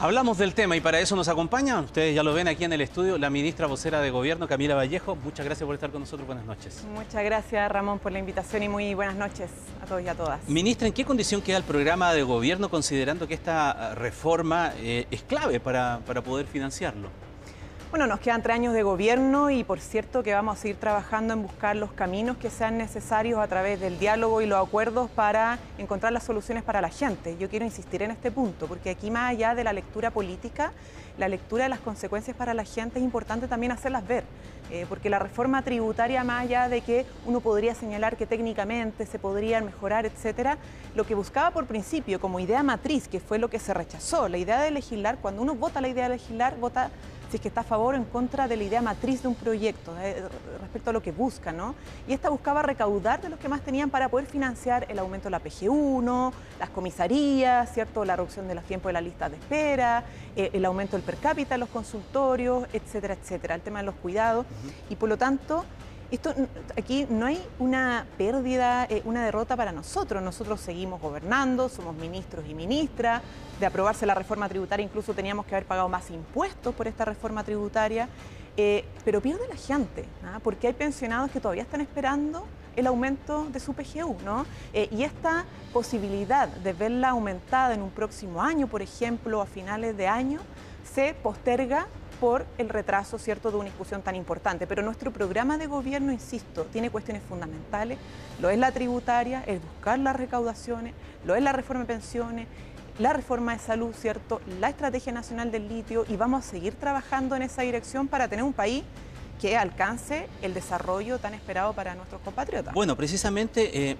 Hablamos del tema y para eso nos acompaña, ustedes ya lo ven aquí en el estudio, la ministra vocera de Gobierno, Camila Vallejo. Muchas gracias por estar con nosotros. Buenas noches. Muchas gracias, Ramón, por la invitación y muy buenas noches a todos y a todas. Ministra, ¿en qué condición queda el programa de gobierno considerando que esta reforma eh, es clave para, para poder financiarlo? Bueno, nos quedan tres años de gobierno y por cierto que vamos a seguir trabajando en buscar los caminos que sean necesarios a través del diálogo y los acuerdos para encontrar las soluciones para la gente. Yo quiero insistir en este punto, porque aquí más allá de la lectura política, la lectura de las consecuencias para la gente es importante también hacerlas ver, eh, porque la reforma tributaria, más allá de que uno podría señalar que técnicamente se podrían mejorar, etcétera, lo que buscaba por principio como idea matriz, que fue lo que se rechazó, la idea de legislar, cuando uno vota la idea de legislar, vota si es que está a favor o en contra de la idea matriz de un proyecto, eh, respecto a lo que busca, ¿no? Y esta buscaba recaudar de los que más tenían para poder financiar el aumento de la PG1, las comisarías, ¿cierto? La reducción de los tiempos de la lista de espera, eh, el aumento del per cápita en los consultorios, etcétera, etcétera, el tema de los cuidados. Y por lo tanto, esto, aquí no hay una pérdida, eh, una derrota para nosotros. Nosotros seguimos gobernando, somos ministros y ministras. De aprobarse la reforma tributaria, incluso teníamos que haber pagado más impuestos por esta reforma tributaria. Eh, pero pierde la gente, ¿ah? porque hay pensionados que todavía están esperando el aumento de su PGU, ¿no? Eh, y esta posibilidad de verla aumentada en un próximo año, por ejemplo, a finales de año, se posterga por el retraso cierto de una discusión tan importante. Pero nuestro programa de gobierno, insisto, tiene cuestiones fundamentales. Lo es la tributaria, es buscar las recaudaciones, lo es la reforma de pensiones, la reforma de salud, ¿cierto? La estrategia nacional del litio y vamos a seguir trabajando en esa dirección para tener un país que alcance el desarrollo tan esperado para nuestros compatriotas. Bueno, precisamente... Eh,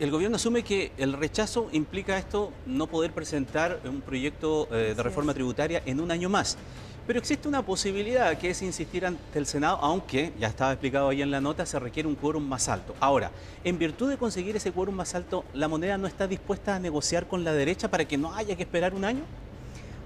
el gobierno asume que el rechazo implica esto no poder presentar un proyecto eh, de reforma tributaria en un año más. Pero existe una posibilidad que es insistir ante el Senado, aunque, ya estaba explicado ahí en la nota, se requiere un quórum más alto. Ahora, en virtud de conseguir ese quórum más alto, ¿la moneda no está dispuesta a negociar con la derecha para que no haya que esperar un año?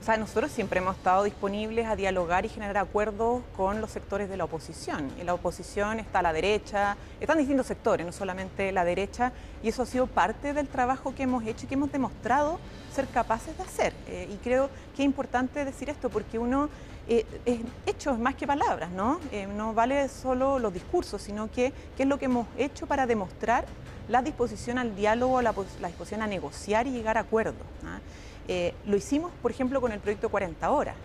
O sea, nosotros siempre hemos estado disponibles a dialogar y generar acuerdos con los sectores de la oposición. En la oposición está la derecha, están distintos sectores, no solamente la derecha, y eso ha sido parte del trabajo que hemos hecho y que hemos demostrado ser capaces de hacer. Eh, y creo que es importante decir esto porque uno eh, es hechos más que palabras, ¿no? Eh, no vale solo los discursos, sino que qué es lo que hemos hecho para demostrar la disposición al diálogo, la, disposición a negociar y llegar a acuerdos. ¿ah? Eh, lo hicimos, por ejemplo, con el proyecto 40 horas.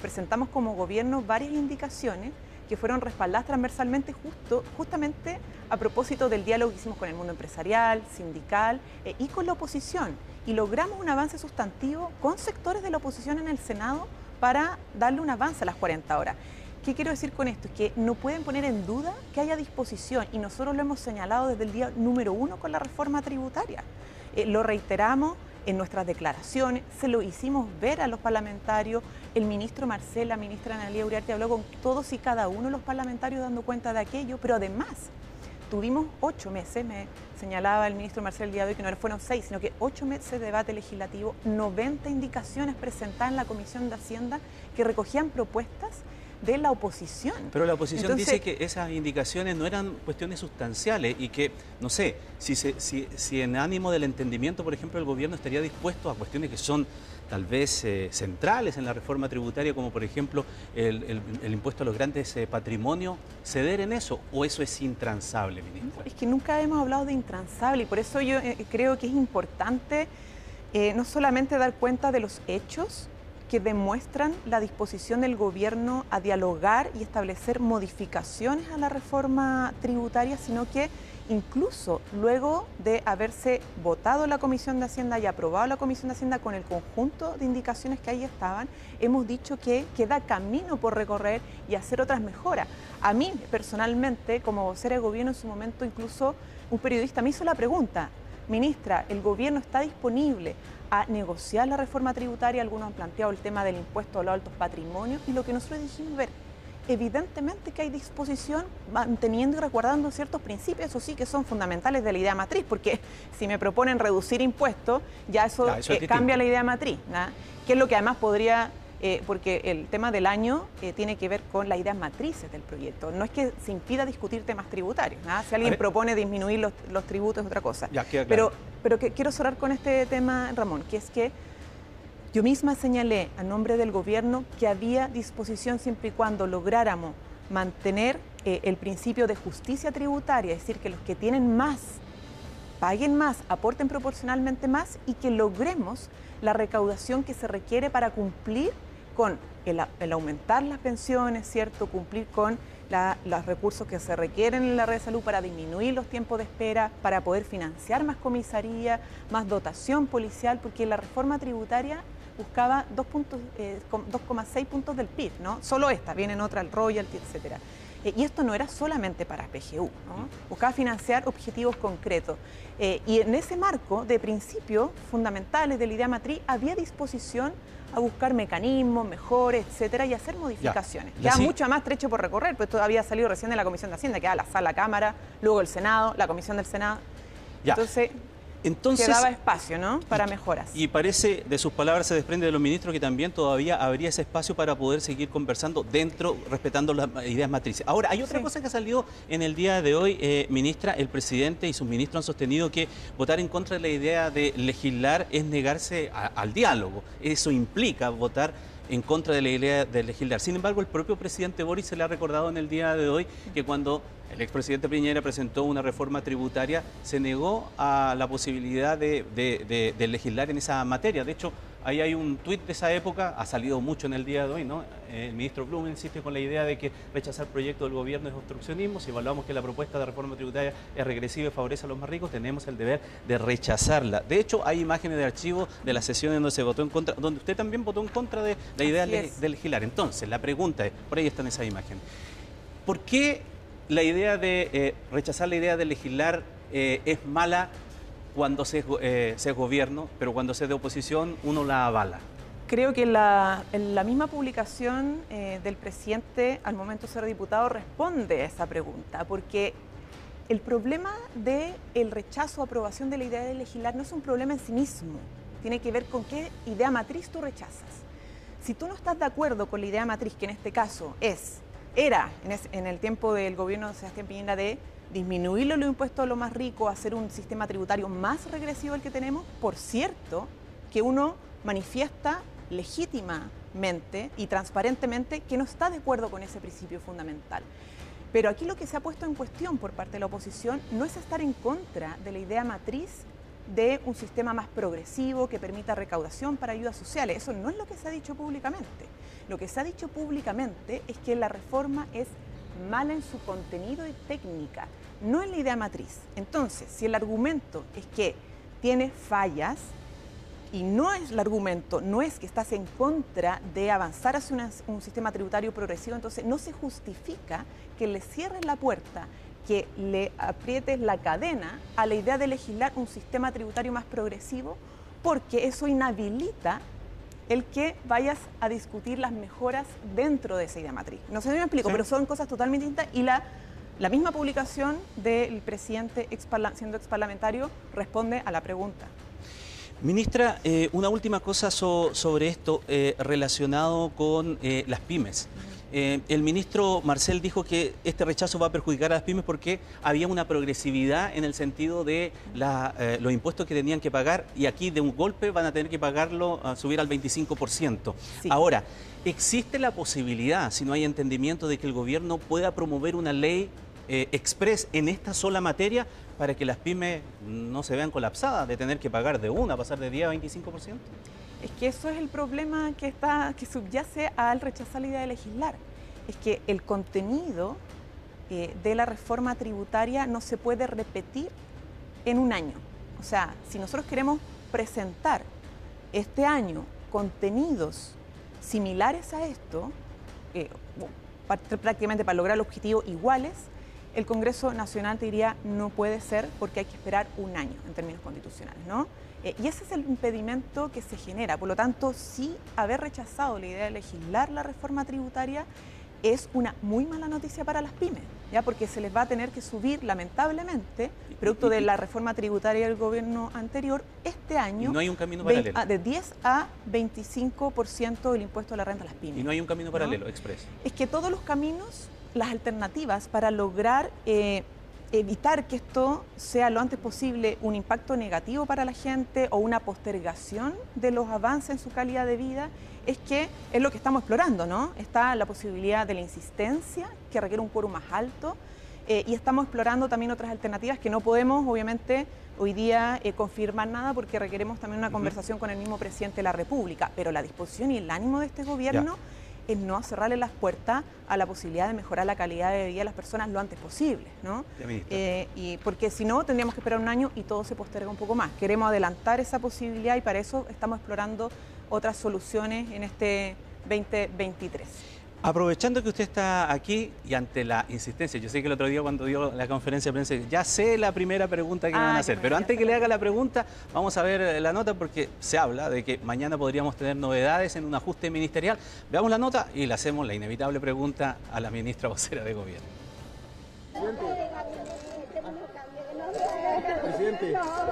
Presentamos como gobierno varias indicaciones que fueron respaldadas transversalmente justo, justamente a propósito del diálogo que hicimos con el mundo empresarial, sindical eh, y con la oposición. Y logramos un avance sustantivo con sectores de la oposición en el Senado para darle un avance a las 40 horas. ¿Qué quiero decir con esto? Es que no pueden poner en duda que haya disposición y nosotros lo hemos señalado desde el día número uno con la reforma tributaria. Eh, lo reiteramos en nuestras declaraciones, se lo hicimos ver a los parlamentarios, el ministro Marcel, la ministra Analia Uriarte habló con todos y cada uno de los parlamentarios dando cuenta de aquello, pero además tuvimos ocho meses, me señalaba el ministro Marcel el día de hoy que no fueron seis, sino que ocho meses de debate legislativo, 90 indicaciones presentadas en la Comisión de Hacienda que recogían propuestas de la oposición. Pero la oposición dice que esas indicaciones no eran cuestiones sustanciales y que, no sé, si, si, en ánimo del entendimiento, por ejemplo, el gobierno estaría dispuesto a cuestiones que son tal vez eh, centrales en la reforma tributaria, como por ejemplo el, impuesto a los grandes eh, patrimonios, ceder en eso o eso es intransable, ministro? Es que nunca hemos hablado de intransable y por eso yo eh, creo que es importante no solamente dar cuenta de los hechos, que demuestran la disposición del gobierno a dialogar y establecer modificaciones a la reforma tributaria, sino que incluso luego de haberse votado la Comisión de Hacienda y aprobado la Comisión de Hacienda con el conjunto de indicaciones que ahí estaban, hemos dicho que queda camino por recorrer y hacer otras mejoras. A mí personalmente, como vocera de gobierno en su momento, incluso un periodista me hizo la pregunta, ministra, ¿el gobierno está disponible a negociar la reforma tributaria, algunos han planteado el tema del impuesto a los altos patrimonios y lo que nosotros dijimos, ver, evidentemente que hay disposición manteniendo y recordando ciertos principios, eso sí que son fundamentales de la idea matriz, porque si me proponen reducir impuestos, ya eso, eh, cambia la idea matriz, que es lo que además podría eh, porque el tema del año eh, tiene que ver con las ideas matrices del proyecto. No es que se impida discutir temas tributarios. Si alguien propone disminuir los, tributos es otra cosa. pero pero que, quiero cerrar con este tema, Ramón, que es que Yo misma señalé a nombre del gobierno que había disposición siempre y cuando lográramos mantener eh, el principio de justicia tributaria, es decir, que los que tienen más paguen más, aporten proporcionalmente más y que logremos la recaudación que se requiere para cumplir con el, aumentar las pensiones, ¿cierto? Cumplir con los recursos que se requieren en la red de salud para disminuir los tiempos de espera, para poder financiar más comisaría, más dotación policial, porque la reforma tributaria buscaba 2,6 eh, puntos del PIB, ¿no? Solo esta, vienen otra, el royalty, etcétera. Eh, y esto no era solamente para PGU, buscaba financiar objetivos concretos. Eh, y en ese marco de principios fundamentales de la idea matriz había disposición a buscar mecanismos mejores, etcétera, y hacer modificaciones. Ya, mucho más trecho por recorrer, pues todavía ha salido recién de la Comisión de Hacienda, que era la sala Cámara, luego el Senado, la Comisión del Senado. Entonces, entonces, quedaba espacio, ¿no? Para mejoras. Y parece, de sus palabras se desprende de los ministros que también todavía habría ese espacio para poder seguir conversando dentro, respetando las ideas matrices. Ahora, hay otra cosa que ha salido en el día de hoy, eh, ministra, el presidente y sus ministros han sostenido que votar en contra de la idea de legislar es negarse al diálogo. Eso implica votar en contra de la idea de legislar. Sin embargo, el propio presidente Boris se le ha recordado en el día de hoy que cuando el expresidente Piñera presentó una reforma tributaria, se negó a la posibilidad de, legislar en esa materia. De hecho, ahí hay un tuit de esa época, ha salido mucho en el día de hoy, ¿no? El ministro Blum insiste con la idea de que rechazar proyectos del gobierno es obstruccionismo. Si evaluamos que la propuesta de reforma tributaria es regresiva y favorece a los más ricos, tenemos el deber de rechazarla. De hecho, hay imágenes de archivo de la sesión en donde se votó en contra, donde usted también votó en contra de la idea de legislar. Entonces, la pregunta es, por ahí están esas imágenes. ¿Por qué la idea de eh, rechazar la idea de legislar eh, es mala cuando se, eh, es gobierno, pero cuando se es de oposición uno la avala. Creo que la, misma publicación del presidente al momento de ser diputado responde a esa pregunta, porque el problema del el rechazo o aprobación de la idea de legislar no es un problema en sí mismo, tiene que ver con qué idea matriz tú rechazas. Si tú no estás de acuerdo con la idea matriz, que en este caso es era en, el tiempo del gobierno de Sebastián Piñera de disminuir los impuestos a los más ricos, hacer un sistema tributario más regresivo al que tenemos, por cierto, que uno manifiesta legítimamente y transparentemente que no está de acuerdo con ese principio fundamental. Pero aquí lo que se ha puesto en cuestión por parte de la oposición no es estar en contra de la idea matriz de un sistema más progresivo que permita recaudación para ayudas sociales. Eso no es lo que se ha dicho públicamente. Lo que se ha dicho públicamente es que la reforma es mala en su contenido y técnica, no en la idea matriz. Entonces, si el argumento es que tiene fallas, y no es el argumento, no es que estás en contra de avanzar hacia un sistema tributario progresivo, entonces no se justifica que le cierres la puerta, que le aprietes la cadena a la idea de legislar un sistema tributario más progresivo, porque eso inhabilita el que vayas a discutir las mejoras dentro de esa idea matriz. No sé si me explico, pero son cosas totalmente distintas y la, la misma publicación del presidente siendo exparlamentario responde a la pregunta. Ministra, eh, una última cosa sobre esto eh, relacionado con eh, las pymes. Eh, el ministro Marcel dijo que este rechazo va a perjudicar a las pymes porque había una progresividad en el sentido de eh, los impuestos que tenían que pagar y aquí de un golpe van a tener que pagarlo, a subir al 25%. Ahora, ¿existe la posibilidad, si no hay entendimiento, de que el gobierno pueda promover una ley eh, express en esta sola materia para que las pymes no se vean colapsadas de tener que pagar de una, pasar de 10 a 25%? Es que eso es el problema que, está, que subyace al rechazar la idea de legislar. Es que el contenido eh, de la reforma tributaria no se puede repetir en un año. O sea, si nosotros queremos presentar este año contenidos similares a esto, eh, prácticamente para lograr el objetivo iguales, el Congreso Nacional te diría no puede ser porque hay que esperar un año en términos constitucionales, ¿no? Eh, y ese es el impedimento que se genera. Por lo tanto, sí haber rechazado la idea de legislar la reforma tributaria es una muy mala noticia para las pymes, ya porque se les va a tener que subir lamentablemente, producto de la reforma tributaria del gobierno anterior, este año no hay un camino paralelo. Ah, de 10 a 25% del impuesto a la renta a las pymes. Y no hay un camino paralelo, express. Es que todos los caminos, las alternativas para lograr eh, evitar que esto sea lo antes posible un impacto negativo para la gente o una postergación de los avances en su calidad de vida, es que es lo que estamos explorando, ¿no? Está la posibilidad de la insistencia, que requiere un quórum más alto, eh, y estamos explorando también otras alternativas que no podemos, obviamente, hoy día eh, confirmar nada porque requeremos también una conversación con el mismo presidente de la República, pero la disposición y el ánimo de este gobierno es no cerrarle las puertas a la posibilidad de mejorar la calidad de vida de las personas lo antes posible, ¿no? Eh, y porque si no, tendríamos que esperar un año y todo se posterga un poco más. Queremos adelantar esa posibilidad y para eso estamos explorando otras soluciones en este 2023. Aprovechando que usted está aquí y ante la insistencia, yo sé que el otro día cuando dio la conferencia de prensa, ya sé la primera pregunta que me van a ah, hacer, pero antes que le haga la pregunta, vamos a ver la nota porque se habla de que mañana podríamos tener novedades en un ajuste ministerial. Veamos la nota y le hacemos la inevitable pregunta a la ministra vocera de Gobierno. Presidente. No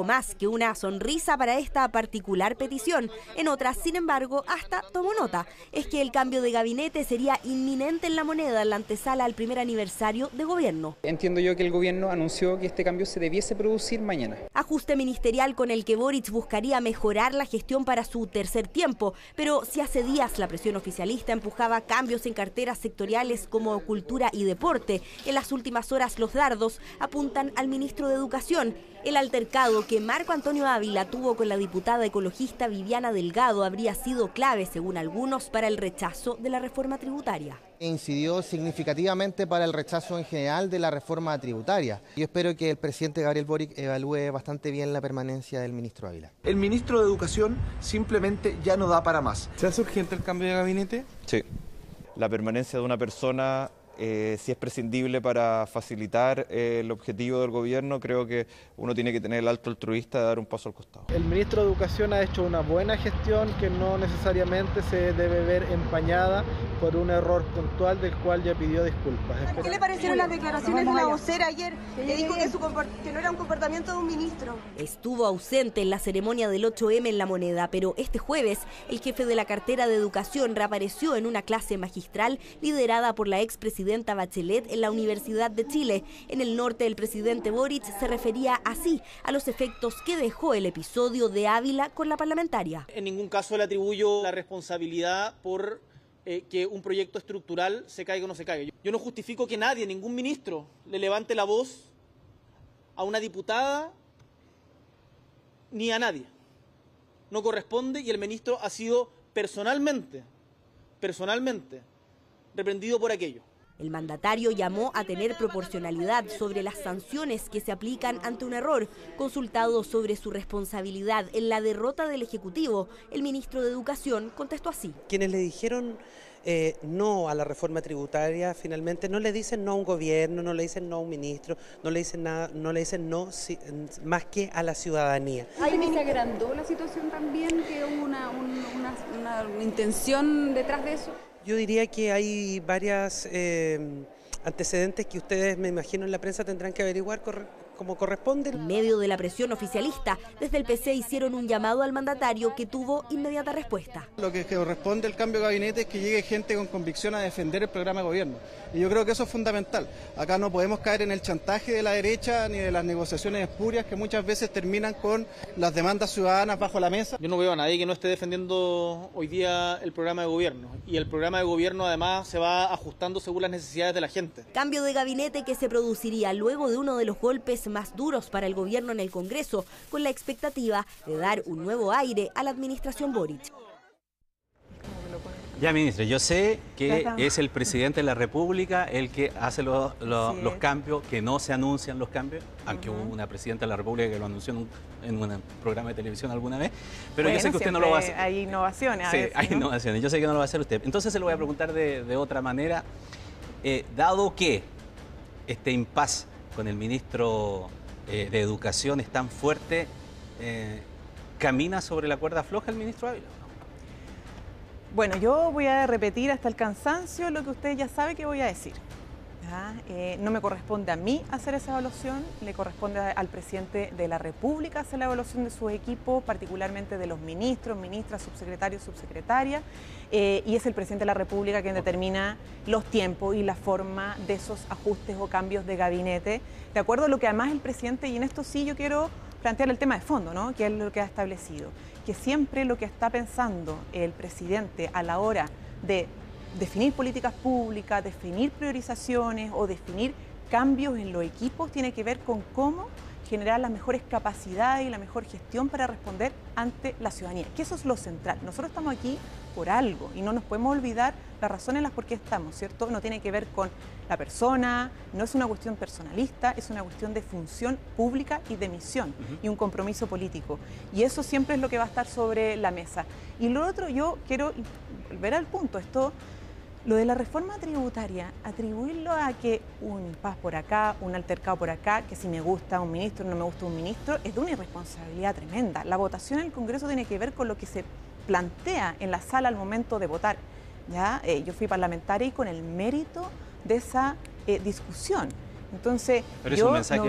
hubo más que una sonrisa para esta particular petición. En otras, sin embargo, hasta tomó nota. Es que el cambio de gabinete sería inminente en la moneda en la antesala al primer aniversario de gobierno. Entiendo yo que el gobierno anunció que este cambio se debiese producir mañana. Ajuste ministerial con el que Boric buscaría mejorar la gestión para su tercer tiempo. Pero si hace días la presión oficialista empujaba cambios en carteras sectoriales como cultura y deporte, en las últimas horas los dardos apuntan al ministro de Educación. El altercado que Marco Antonio Ávila tuvo con la diputada ecologista Viviana Delgado habría sido clave, según algunos, para el rechazo de la reforma tributaria. Incidió significativamente para el rechazo en general de la reforma tributaria. Yo espero que el presidente Gabriel Boric evalúe bastante bien la permanencia del ministro Ávila. El ministro de Educación simplemente ya no da para más. ¿Se hace urgente el cambio de gabinete? Sí. La permanencia de una persona eh, si es prescindible para facilitar eh, el objetivo del gobierno, creo que uno tiene que tener el alto altruista de dar un paso al costado. El ministro de Educación ha hecho una buena gestión que no necesariamente se debe ver empañada por un error puntual del cual ya pidió disculpas. ¿Qué le parecieron las declaraciones de la vocera ayer que dijo que, su que no era un comportamiento de un ministro? Estuvo ausente en la ceremonia del 8M en La Moneda, pero este jueves el jefe de la cartera de Educación reapareció en una clase magistral liderada por la expresidenta Bachelet en la Universidad de Chile. En el norte, el presidente Boric se refería así a los efectos que dejó el episodio de Ávila con la parlamentaria. En ningún caso le atribuyo la responsabilidad por eh, que un proyecto estructural se caiga o no se caiga. Yo no justifico que nadie, ningún ministro, le levante la voz a una diputada ni a nadie. No corresponde y el ministro ha sido personalmente, personalmente, reprendido por aquello. El mandatario llamó a tener proporcionalidad sobre las sanciones que se aplican ante un error. Consultado sobre su responsabilidad en la derrota del Ejecutivo, el ministro de Educación contestó así. Quienes le dijeron eh, no a la reforma tributaria, finalmente no le dicen no a un gobierno, no le dicen no a un ministro, no le dicen nada, no le dicen no más que a la ciudadanía. ¿Hay se agrandó la situación también, que hubo una intención detrás de eso? Yo diría que hay varias eh, antecedentes que ustedes, me imagino, en la prensa tendrán que averiguar como corresponde. En medio de la presión oficialista, desde el PC hicieron un llamado al mandatario que tuvo inmediata respuesta. Lo que corresponde al cambio de gabinete es que llegue gente con convicción a defender el programa de gobierno. Y yo creo que eso es fundamental. Acá no podemos caer en el chantaje de la derecha ni de las negociaciones espurias que muchas veces terminan con las demandas ciudadanas bajo la mesa. Yo no veo a nadie que no esté defendiendo hoy día el programa de gobierno. Y el programa de gobierno además se va ajustando según las necesidades de la gente. Cambio de gabinete que se produciría luego de uno de los golpes más duros para el gobierno en el Congreso, con la expectativa de dar un nuevo aire a la administración Boric. Ya, ministro, yo sé que es el presidente de la República el que hace los cambios, que no se anuncian los cambios, aunque hubo una presidenta de la República que lo anunció en un, programa de televisión alguna vez, pero yo sé que usted no lo va a hacer. Hay innovaciones. sí, hay innovaciones. Yo sé que no lo va a hacer usted. Entonces se lo voy a preguntar de, otra manera. Eh, dado que este impasse con el ministro eh, de Educación es tan fuerte, eh, ¿camina sobre la cuerda floja el ministro Ávila? Bueno, yo voy a repetir hasta el cansancio lo que usted ya sabe que voy a decir. Eh, no me corresponde a mí hacer esa evaluación, le corresponde al presidente de la República hacer la evaluación de su equipo, particularmente de los ministros, ministras, subsecretarios, subsecretarias, eh, y es el presidente de la República quien determina los tiempos y la forma de esos ajustes o cambios de gabinete, de acuerdo a lo que además el presidente, y en esto sí yo quiero plantear el tema de fondo, ¿no? que es lo que ha establecido, que siempre lo que está pensando el presidente a la hora de definir políticas públicas, definir priorizaciones o definir cambios en los equipos tiene que ver con cómo generar las mejores capacidades y la mejor gestión para responder ante la ciudadanía, que eso es lo central. Nosotros estamos aquí por algo y no nos podemos olvidar las razones en las por qué estamos, ¿cierto? No tiene que ver con la persona, no es una cuestión personalista, es una cuestión de función pública y de misión y un compromiso político. Y eso siempre es lo que va a estar sobre la mesa. Y lo otro, yo quiero volver al punto, esto lo de la reforma tributaria, atribuirlo a que un paz por acá, un altercado por acá, que si me gusta un ministro, no me gusta un ministro, es de una irresponsabilidad tremenda. La votación en el Congreso tiene que ver con lo que se plantea en la sala al momento de votar. ¿ya? Eh, yo fui parlamentaria y con el mérito de esa eh, discusión. Entonces, Pero es un mensaje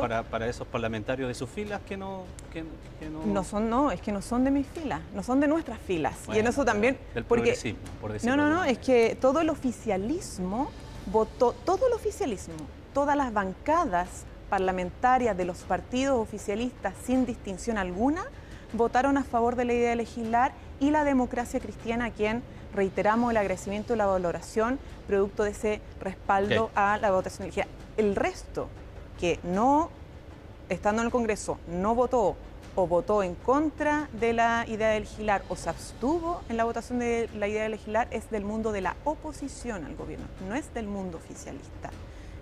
para, para, esos parlamentarios de sus filas que no, que, no... No son, no, es que no son de mis filas, no son de nuestras filas. y en eso también... Del porque, por No, no, no, es que todo el oficialismo votó, todo el oficialismo, todas las bancadas parlamentarias de los partidos oficialistas sin distinción alguna, votaron a favor de la idea de legislar y la democracia cristiana, a quien reiteramos el agradecimiento y la valoración producto de ese respaldo a la votación legislativa el resto que no, estando en el Congreso, no votó o votó en contra de la idea de legislar o se abstuvo en la votación de la idea de legislar es del mundo de la oposición al gobierno, no es del mundo oficialista.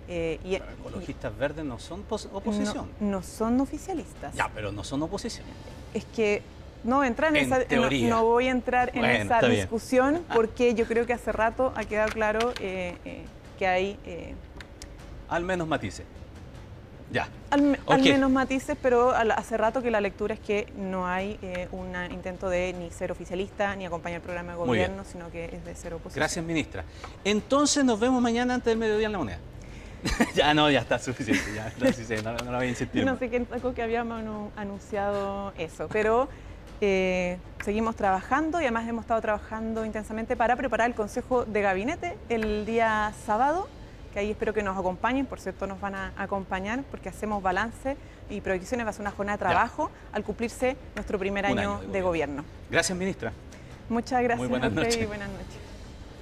Eh, y, ecologistas verdes no son oposición. No, son oficialistas. Ya, pero no son oposición. Es que no entrar en, esa no, voy a entrar en esa discusión porque yo creo que hace rato ha quedado claro eh, eh, que hay al menos matices. Ya. Al, menos matices, pero hace rato que la lectura es que no hay eh, un intento de ni ser oficialista ni acompañar el programa de gobierno, sino que es de ser oposición. Gracias, ministra. Entonces nos vemos mañana antes del mediodía en la moneda. ya no, ya está suficiente, ya no, no, lo voy a insistir. No sé qué que habíamos anunciado eso, pero eh, seguimos trabajando y además hemos estado trabajando intensamente para preparar el Consejo de Gabinete el día sábado que ahí espero que nos acompañen, por cierto nos van a acompañar porque hacemos balance y proyecciones, va a ser una jornada de trabajo al cumplirse nuestro primer año, de, gobierno. Gracias, ministra. Muchas gracias. Muy buenas noches. buenas noches.